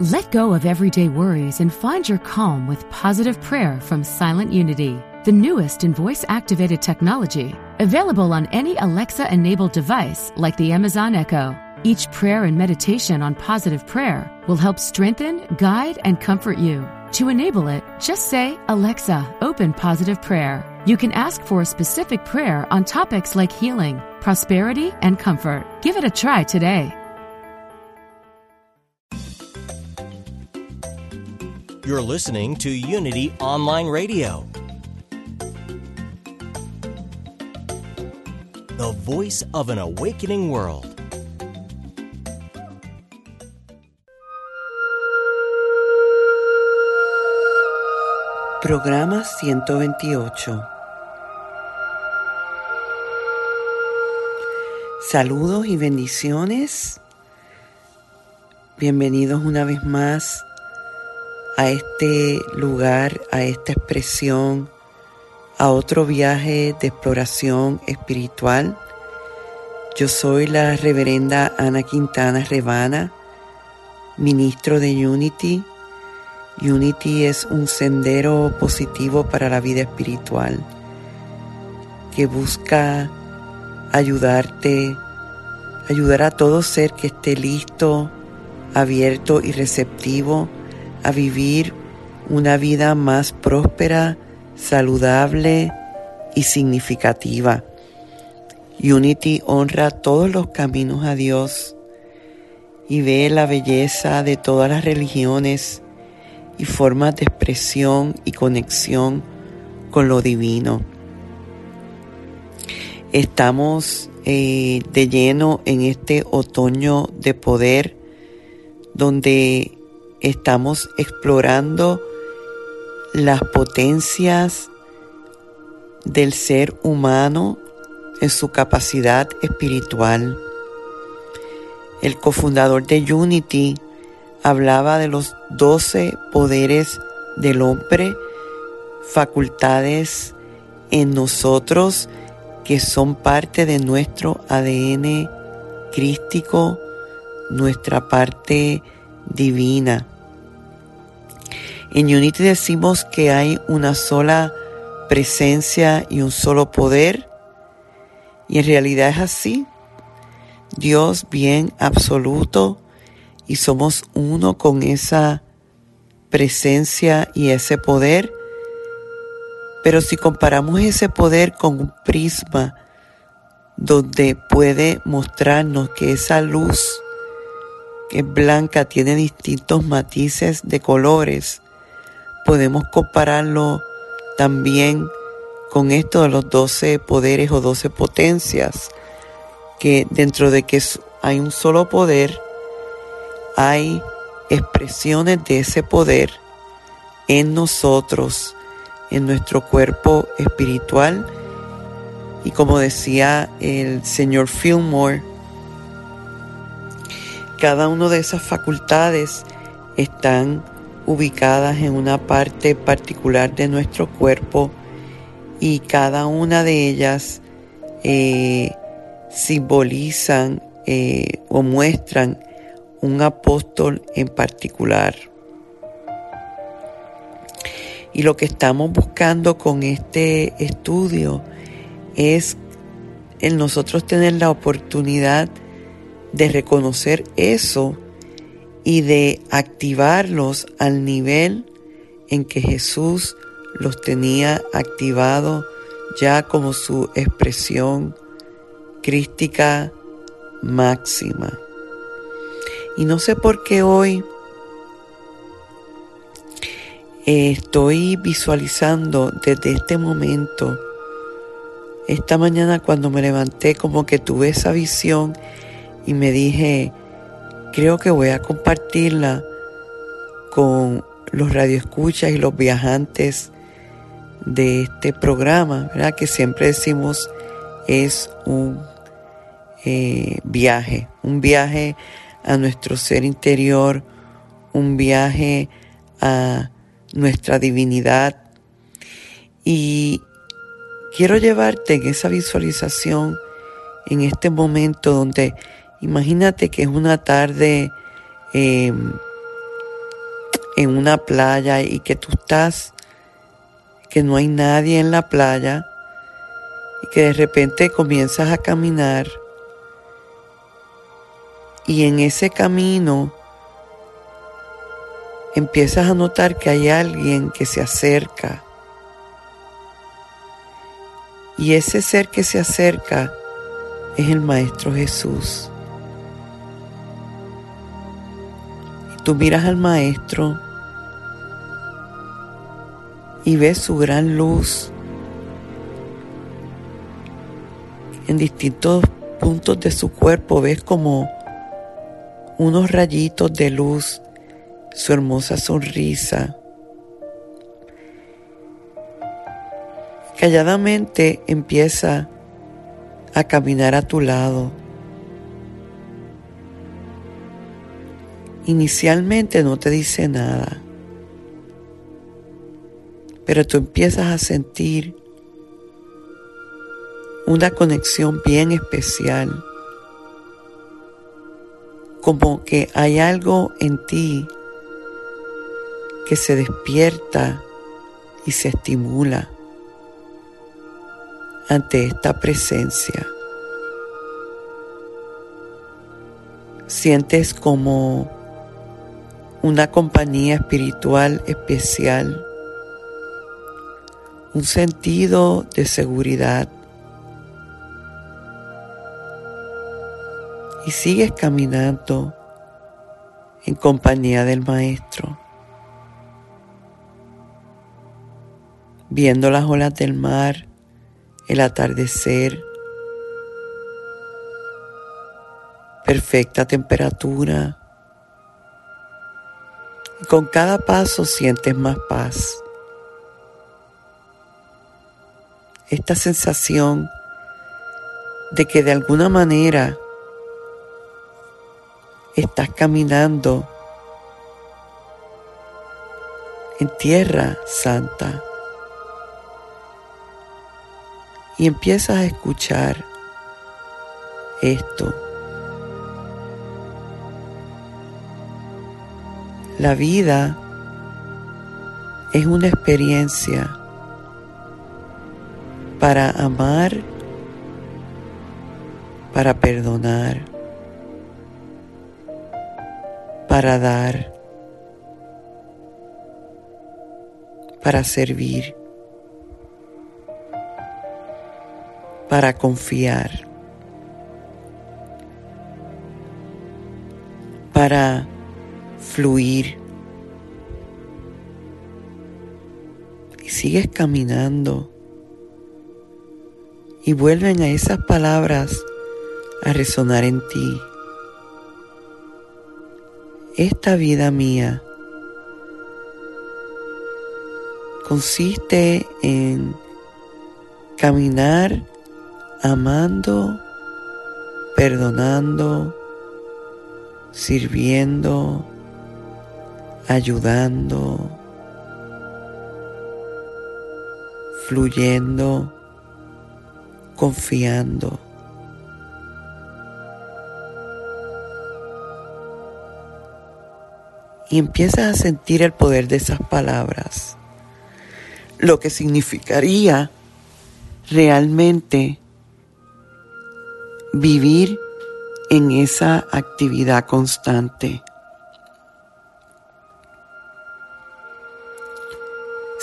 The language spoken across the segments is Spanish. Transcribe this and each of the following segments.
Let go of everyday worries and find your calm with positive prayer from Silent Unity, the newest in voice activated technology, available on any Alexa enabled device like the Amazon Echo. Each prayer and meditation on positive prayer will help strengthen, guide, and comfort you. To enable it, just say, Alexa, open positive prayer. You can ask for a specific prayer on topics like healing, prosperity, and comfort. Give it a try today. You're listening to Unity Online Radio, the voice of an awakening world. Programa 128. Saludos y bendiciones. Bienvenidos una vez más a este lugar, a esta expresión, a otro viaje de exploración espiritual. Yo soy la reverenda Ana Quintana Rebana, ministro de Unity. Unity es un sendero positivo para la vida espiritual que busca ayudarte, ayudar a todo ser que esté listo, abierto y receptivo a vivir una vida más próspera, saludable y significativa. Unity honra todos los caminos a Dios y ve la belleza de todas las religiones y formas de expresión y conexión con lo divino. Estamos eh, de lleno en este otoño de poder donde estamos explorando las potencias del ser humano en su capacidad espiritual. El cofundador de Unity hablaba de los doce poderes del hombre, facultades en nosotros que son parte de nuestro ADN crístico, nuestra parte divina. En Unity decimos que hay una sola presencia y un solo poder. Y en realidad es así. Dios bien absoluto y somos uno con esa presencia y ese poder. Pero si comparamos ese poder con un prisma donde puede mostrarnos que esa luz que es blanca tiene distintos matices de colores, podemos compararlo también con esto de los doce poderes o doce potencias, que dentro de que hay un solo poder, hay expresiones de ese poder en nosotros, en nuestro cuerpo espiritual. Y como decía el señor Fillmore, cada una de esas facultades están ubicadas en una parte particular de nuestro cuerpo y cada una de ellas eh, simbolizan eh, o muestran un apóstol en particular. Y lo que estamos buscando con este estudio es el nosotros tener la oportunidad de reconocer eso y de activarlos al nivel en que Jesús los tenía activados ya como su expresión crística máxima. Y no sé por qué hoy estoy visualizando desde este momento, esta mañana cuando me levanté como que tuve esa visión y me dije, creo que voy a compartirla con los radioescuchas y los viajantes de este programa, ¿verdad? Que siempre decimos es un eh, viaje, un viaje a nuestro ser interior, un viaje a nuestra divinidad. Y quiero llevarte en esa visualización, en este momento donde Imagínate que es una tarde em, en una playa y que tú estás, que no hay nadie en la playa y que de repente comienzas a caminar y en ese camino empiezas a notar que hay alguien que se acerca. Y ese ser que se acerca es el Maestro Jesús. Tú miras al Maestro y ves su gran luz en distintos puntos de su cuerpo, ves como unos rayitos de luz, su hermosa sonrisa. Calladamente empieza a caminar a tu lado. Inicialmente no te dice nada, pero tú empiezas a sentir una conexión bien especial como que hay algo en ti que se despierta y se estimula ante esta presencia. Sientes como una compañía espiritual especial, un sentido de seguridad y sigues caminando en compañía del Maestro, viendo las olas del mar, el atardecer, perfecta temperatura. Con cada paso sientes más paz. Esta sensación de que de alguna manera estás caminando en tierra santa y empiezas a escuchar esto. La vida es una experiencia para amar, para perdonar para dar, para servir, para confiar, para fluir. Y sigues caminando y vuelven a esas palabras a resonar en ti esta vida mía consiste en caminar amando, perdonando, sirviendo, ayudando, fluyendo, confiando. y empiezas a sentir el poder de esas palabras, lo que significaría realmente vivir en esa actividad constante.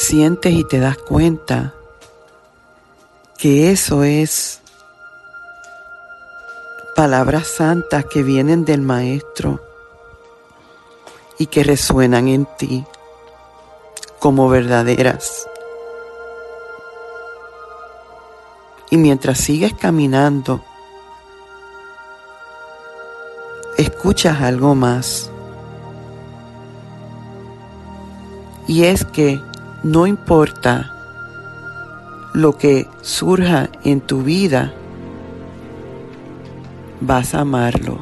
Sientes y te das cuenta que eso es palabras santas que vienen del Maestro y que resuenan en ti como verdaderas. Y mientras sigues caminando, escuchas algo más. Y es que no importa lo que surja en tu vida, vas a amarlo.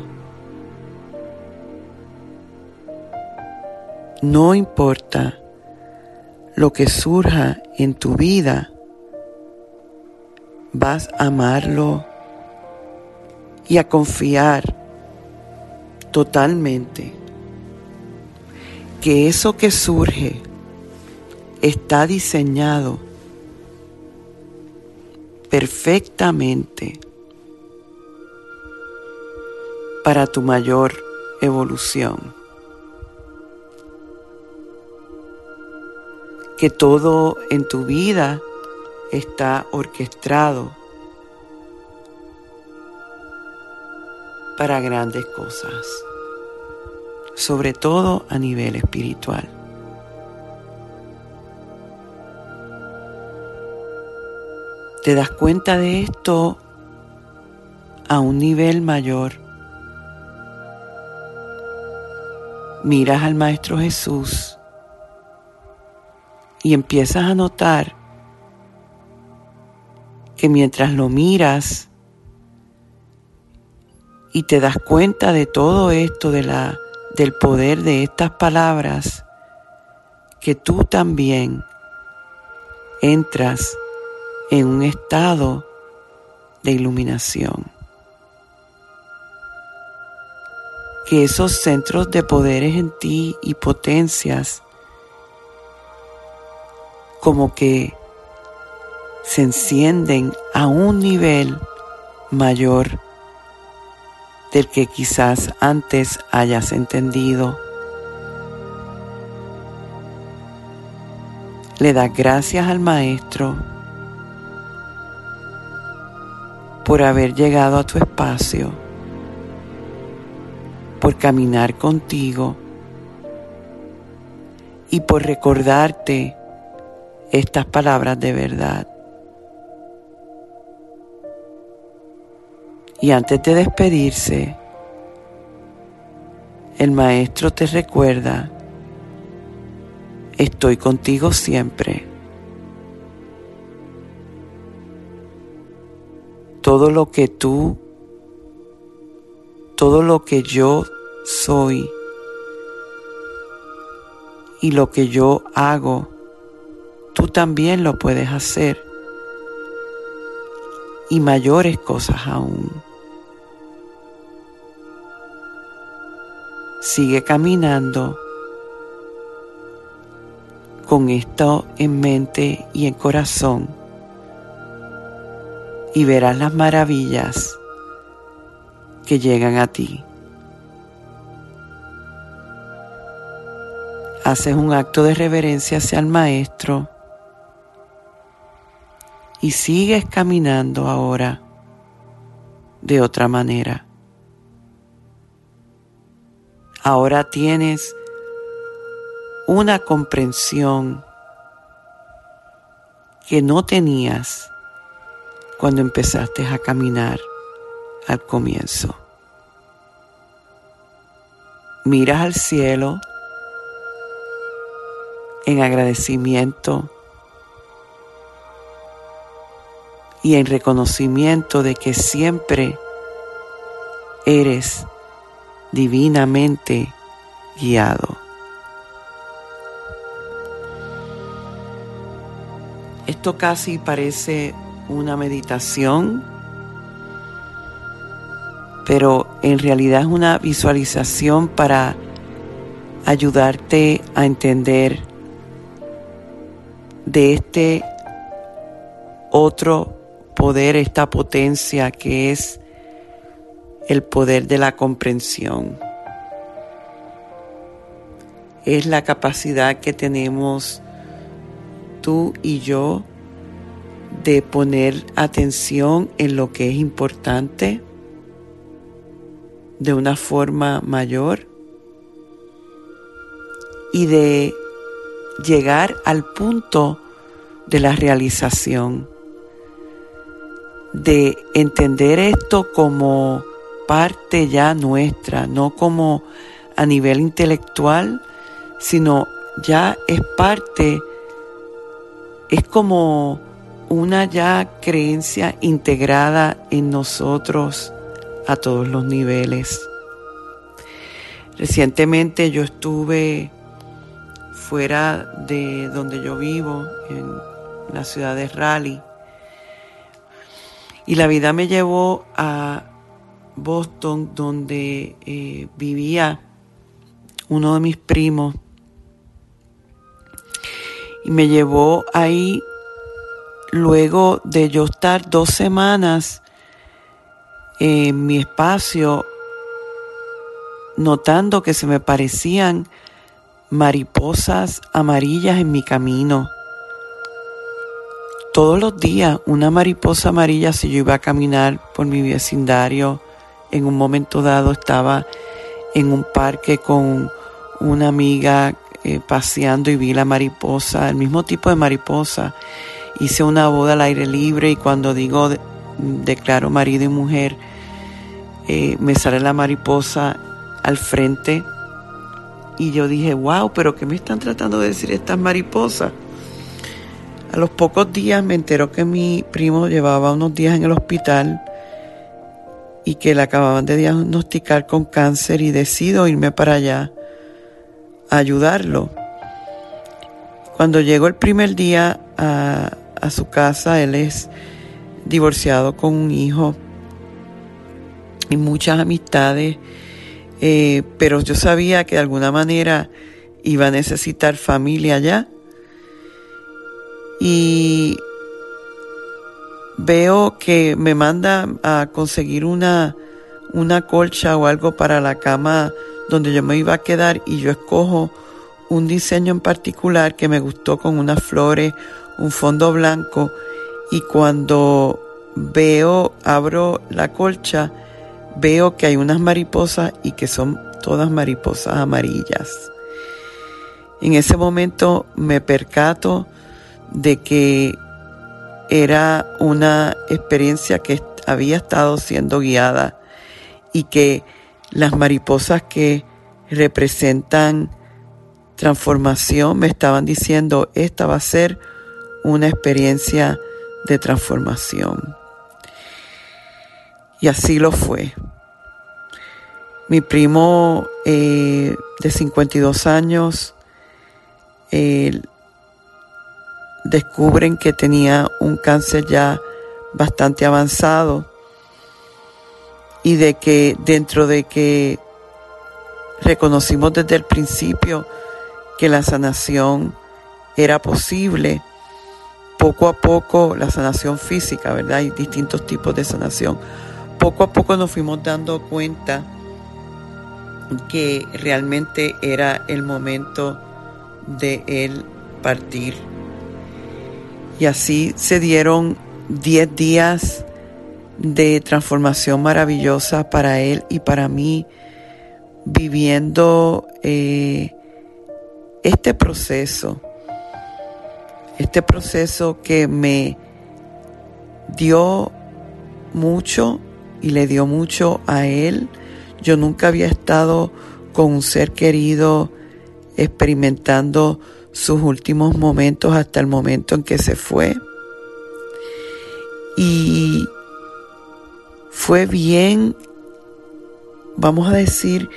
No importa lo que surja en tu vida, vas a amarlo y a confiar totalmente. que eso que surge está diseñado perfectamente para tu mayor evolución. Que todo en tu vida está orquestado para grandes cosas, sobre todo a nivel espiritual. Te das cuenta de esto a un nivel mayor. Miras al Maestro Jesús y empiezas a notar que mientras lo miras, y te das cuenta de todo esto, de la, del poder de estas palabras, que tú también entras en un estado de iluminación. Que esos centros de poderes en ti y potencias como que se encienden a un nivel mayor del que quizás antes hayas entendido. Le das gracias al Maestro por haber llegado a tu espacio, por caminar contigo y por recordarte estas palabras de verdad. Y antes de despedirse, el Maestro te recuerda, estoy contigo siempre. Todo lo que tú, todo lo que yo soy y lo que yo hago, tú también lo puedes hacer y mayores cosas aún. Sigue caminando con esto en mente y en corazón y verás las maravillas que llegan a ti. Haces un acto de reverencia hacia el Maestro y sigues caminando ahora de otra manera. Ahora tienes una comprensión que no tenías cuando empezaste a caminar al comienzo. Miras al cielo en agradecimiento y en reconocimiento de que siempre eres divinamente guiado. Esto casi parece una meditación, pero en realidad es una visualización para ayudarte a entender de este otro poder, esta potencia que es el poder de la comprensión. Es la capacidad que tenemos tú y yo de poner atención en lo que es importante de una forma mayor y de llegar al punto de la realización de entender esto como parte ya nuestra, no como a nivel intelectual, sino ya es parte, es como una ya creencia integrada en nosotros a todos los niveles. Recientemente yo estuve fuera de donde yo vivo, en la ciudad de Raleigh, y la vida me llevó a Boston, donde eh, vivía uno de mis primos Y me llevó ahí, luego de yo estar dos semanas en mi espacio, notando que se me parecían mariposas amarillas en mi camino. Todos los días una mariposa amarilla si yo iba a caminar por mi vecindario. En un momento dado estaba en un parque con una amiga eh, paseando y vi la mariposa, el mismo tipo de mariposa. Hice una boda al aire libre y cuando digo declaro marido y mujer, eh, me sale la mariposa al frente y yo dije, wow, pero ¿qué me están tratando de decir estas mariposas? A los pocos días me enteró que mi primo llevaba unos días en el hospital y que le acababan de diagnosticar con cáncer y decido irme para allá a ayudarlo. Cuando llegó el primer día a, a su casa, él es divorciado con un hijo y muchas amistades eh, pero yo sabía que de alguna manera iba a necesitar familia allá. Y veo que me manda a conseguir una, una colcha o algo para la cama donde yo me iba a quedar y yo escojo un diseño en particular que me gustó con unas flores, un fondo blanco y cuando veo, abro la colcha, veo que hay unas mariposas y que son todas mariposas amarillas. En ese momento me percato de que era una experiencia que había estado siendo guiada y que las mariposas que representan transformación me estaban diciendo esta va a ser una experiencia de transformación. Y así lo fue. Mi primo eh, de 52 años descubren que tenía un cáncer ya bastante avanzado y de que dentro de que reconocimos desde el principio que la sanación era posible, poco a poco la sanación física, ¿verdad? Hay distintos tipos de sanación. Poco a poco nos fuimos dando cuenta que realmente era el momento de él partir. Y así se dieron 10 días de transformación maravillosa para él y para mí, viviendo eh, este proceso, este proceso que me dio mucho y le dio mucho a él yo nunca había estado con un ser querido experimentando sus últimos momentos hasta el momento en que se fue. Y fue bien, vamos a decir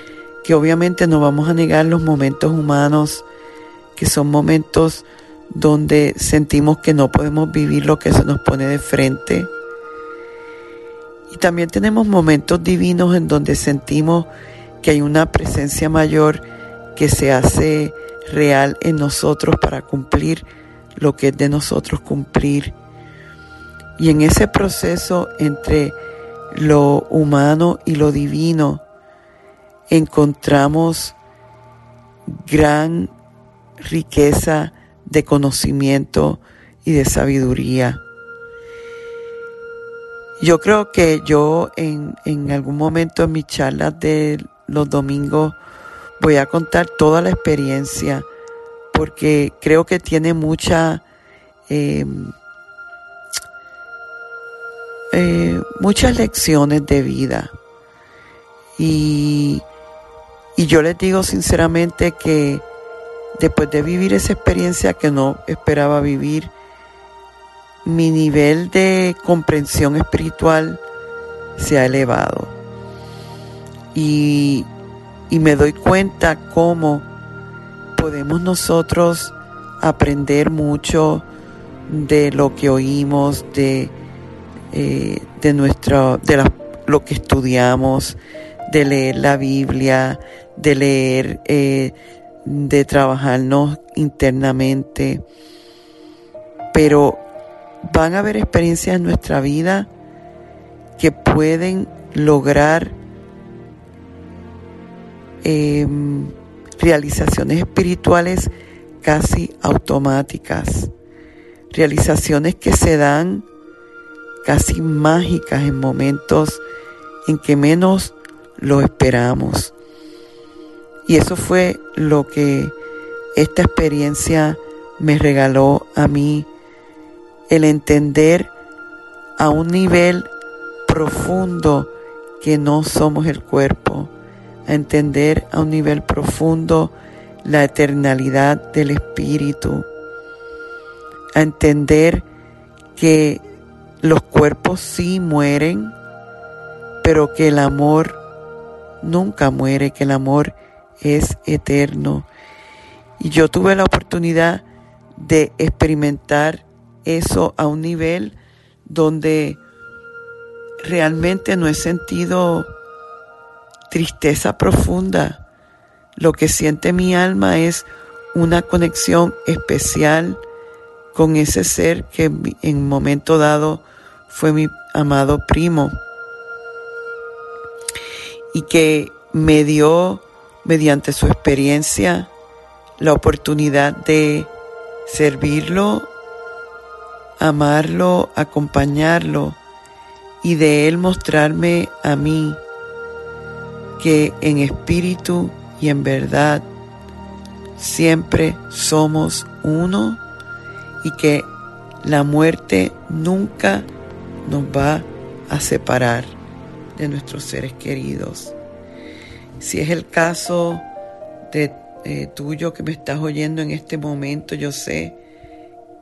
que obviamente no vamos a negar los momentos humanos, que son momentos donde sentimos que no podemos vivir lo que se nos pone de frente y también tenemos momentos divinos en donde sentimos que hay una presencia mayor que se hace real en nosotros para cumplir lo que es de nosotros cumplir. Y en ese proceso entre lo humano y lo divino encontramos gran riqueza de conocimiento y de sabiduría. Yo creo que yo en, algún momento en mis charlas de los domingos voy a contar toda la experiencia porque creo que tiene mucha em, eh, muchas lecciones de vida y, y yo les digo sinceramente que después de vivir esa experiencia que no esperaba vivir mi nivel de comprensión espiritual se ha elevado. Y, me doy cuenta cómo podemos nosotros aprender mucho de lo que oímos, de, eh, de, de lo que estudiamos, de leer la Biblia, de leer, eh, de trabajarnos internamente pero van a haber experiencias en nuestra vida que pueden lograr em, realizaciones espirituales casi automáticas, realizaciones que se dan casi mágicas en momentos en que menos lo esperamos. Y eso fue lo que esta experiencia me regaló a mí, el entender a un nivel profundo que no somos el cuerpo, a entender a un nivel profundo la eternalidad del espíritu, a entender que los cuerpos sí mueren, pero que el amor nunca muere, que el amor es eterno. Y yo tuve la oportunidad de experimentar eso a un nivel donde realmente no he sentido tristeza profunda. Lo que siente mi alma es una conexión especial con ese ser que en un momento dado fue mi amado primo y que me dio mediante su experiencia la oportunidad de servirlo, amarlo, acompañarlo y de él mostrarme a mí que en espíritu y en verdad siempre somos uno y que la muerte nunca nos va a separar de nuestros seres queridos. Si es el caso de eh, tuyo que me estás oyendo en este momento, yo sé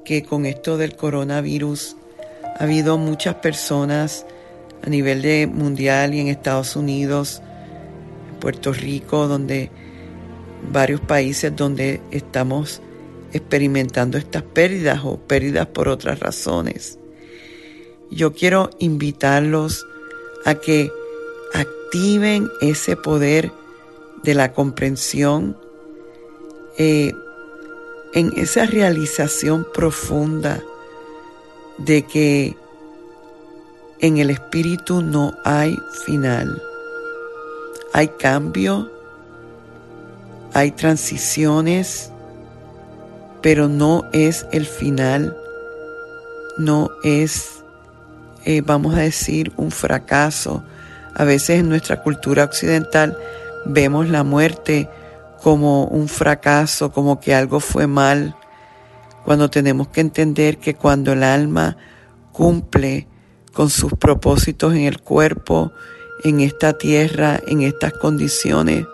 que con esto del coronavirus ha habido muchas personas a nivel de mundial y en Estados Unidos, en Puerto Rico, donde varios países donde estamos experimentando estas pérdidas o pérdidas por otras razones. Yo quiero invitarlos a que activen ese poder de la comprensión eh, en esa realización profunda de que en el espíritu no hay final. Hay cambio, hay transiciones, pero no es el final, no es, eh, vamos a decir, un fracaso. A veces en nuestra cultura occidental vemos la muerte como un fracaso, como que algo fue mal, cuando tenemos que entender que cuando el alma cumple con sus propósitos en el cuerpo, en esta tierra, en estas condiciones,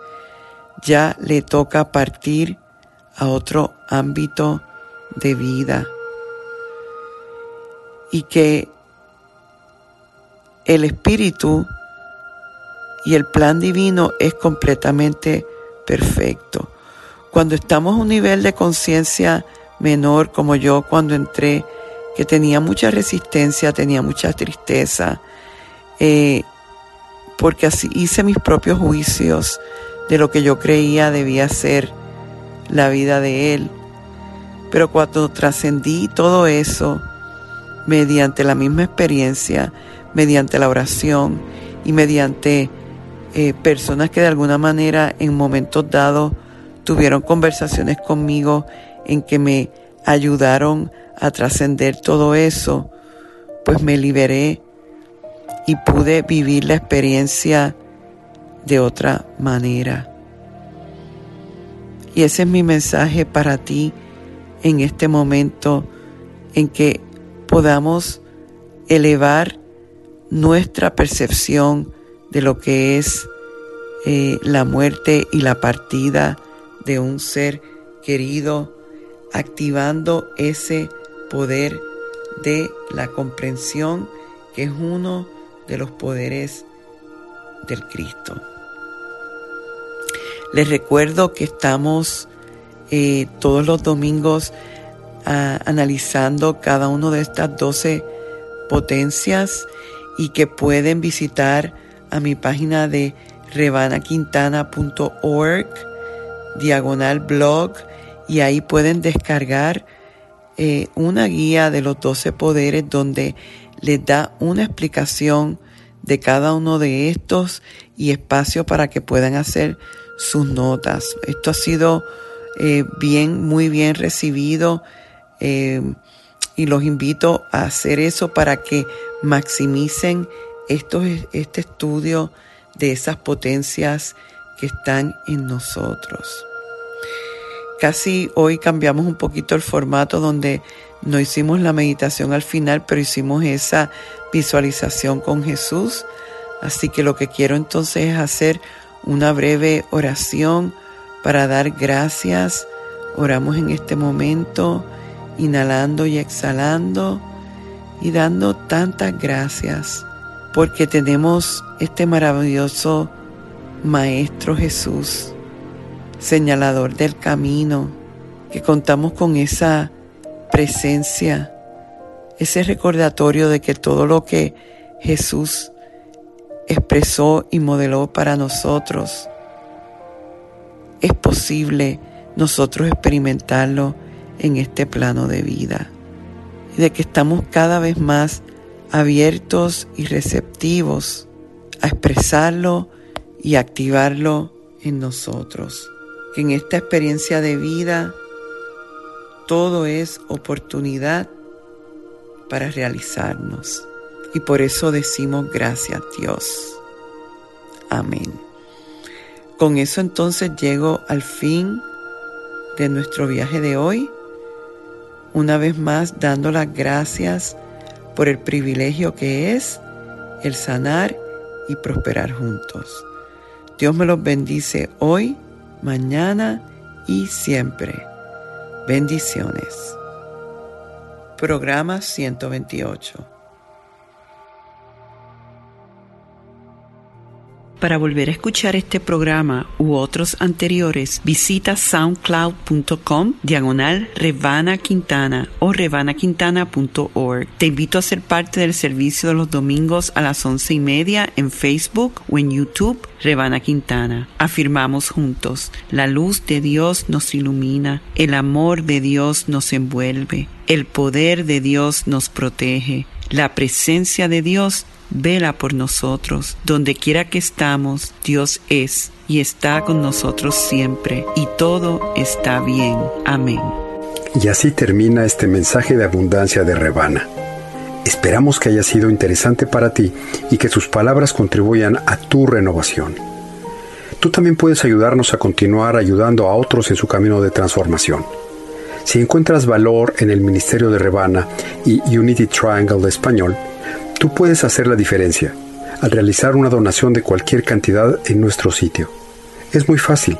ya le toca partir a otro ámbito de vida. Y que el espíritu y el plan divino es completamente perfecto. Cuando estamos a un nivel de conciencia menor, como yo cuando entré, que tenía mucha resistencia, tenía mucha tristeza, eh, porque así hice mis propios juicios de lo que yo creía debía ser la vida de Él. Pero cuando trascendí todo eso, mediante la misma experiencia, mediante la oración y mediante eh, personas que de alguna manera en momentos dados tuvieron conversaciones conmigo en que me ayudaron a trascender todo eso, pues me liberé y pude vivir la experiencia de otra manera. Y ese es mi mensaje para ti en este momento en que podamos elevar nuestra percepción de lo que es eh, la muerte y la partida de un ser querido, activando ese poder de la comprensión que es uno de los poderes del Cristo. Les recuerdo que estamos eh, todos los domingos analizando cada uno de estas 12 potencias y que pueden visitar a mi página de rebanaquintana.org, diagonal blog, y ahí pueden descargar eh, una guía de los doce poderes donde les da una explicación de cada uno de estos y espacio para que puedan hacer sus notas. Esto ha sido eh, bien, muy bien recibido eh, y los invito a hacer eso para que maximicen estos, este estudio de esas potencias que están en nosotros. Casi hoy cambiamos un poquito el formato donde no hicimos la meditación al final, pero hicimos esa visualización con Jesús. Así que lo que quiero entonces es hacer una breve oración para dar gracias. Oramos en este momento, inhalando y exhalando y dando tantas gracias porque tenemos este maravilloso Maestro Jesús, señalador del camino, que contamos con esa presencia, ese recordatorio de que todo lo que Jesús expresó y modeló para nosotros, es posible nosotros experimentarlo en este plano de vida. Y de que estamos cada vez más abiertos y receptivos a expresarlo y activarlo en nosotros. En esta experiencia de vida todo es oportunidad para realizarnos. Y por eso decimos gracias Dios. Amén. Con eso entonces llego al fin de nuestro viaje de hoy. Una vez más dando las gracias por el privilegio que es el sanar y prosperar juntos. Dios me los bendice hoy, mañana y siempre. Bendiciones. Programa 128. Para volver a escuchar este programa u otros anteriores, visita soundcloud.com diagonal Revana Quintana o revanaquintana.org. Te invito a ser parte del servicio de los domingos a las once y media en Facebook o en YouTube Revana Quintana. Afirmamos juntos, la luz de Dios nos ilumina, el amor de Dios nos envuelve, el poder de Dios nos protege, la presencia de Dios vela por nosotros. Donde quiera que estamos, Dios es y está con nosotros siempre, y todo está bien. Amén. Y así termina este mensaje de abundancia de Rebana. Esperamos que haya sido interesante para ti y que sus palabras contribuyan a tu renovación. Tú también puedes ayudarnos a continuar ayudando a otros en su camino de transformación. Si encuentras valor en el Ministerio de Rebana y Unity Triangle de Español, Tú puedes hacer la diferencia al realizar una donación de cualquier cantidad en nuestro sitio. Es muy fácil.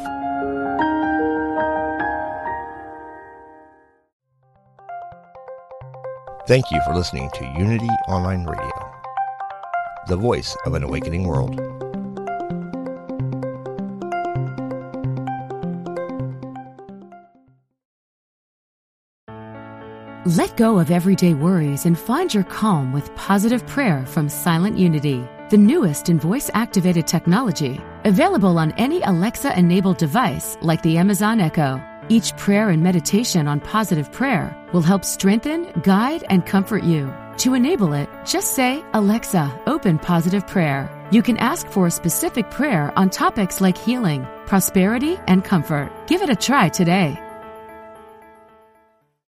Thank you for listening to Unity Online Radio, the voice of an awakening world. Let go of everyday worries and find your calm with positive prayer from Silent Unity, the newest in voice activated technology, available on any Alexa enabled device like the Amazon Echo. Each prayer and meditation on positive prayer will help strengthen, guide, and comfort you. To enable it, just say, Alexa, open positive prayer. You can ask for a specific prayer on topics like healing, prosperity, and comfort. Give it a try today.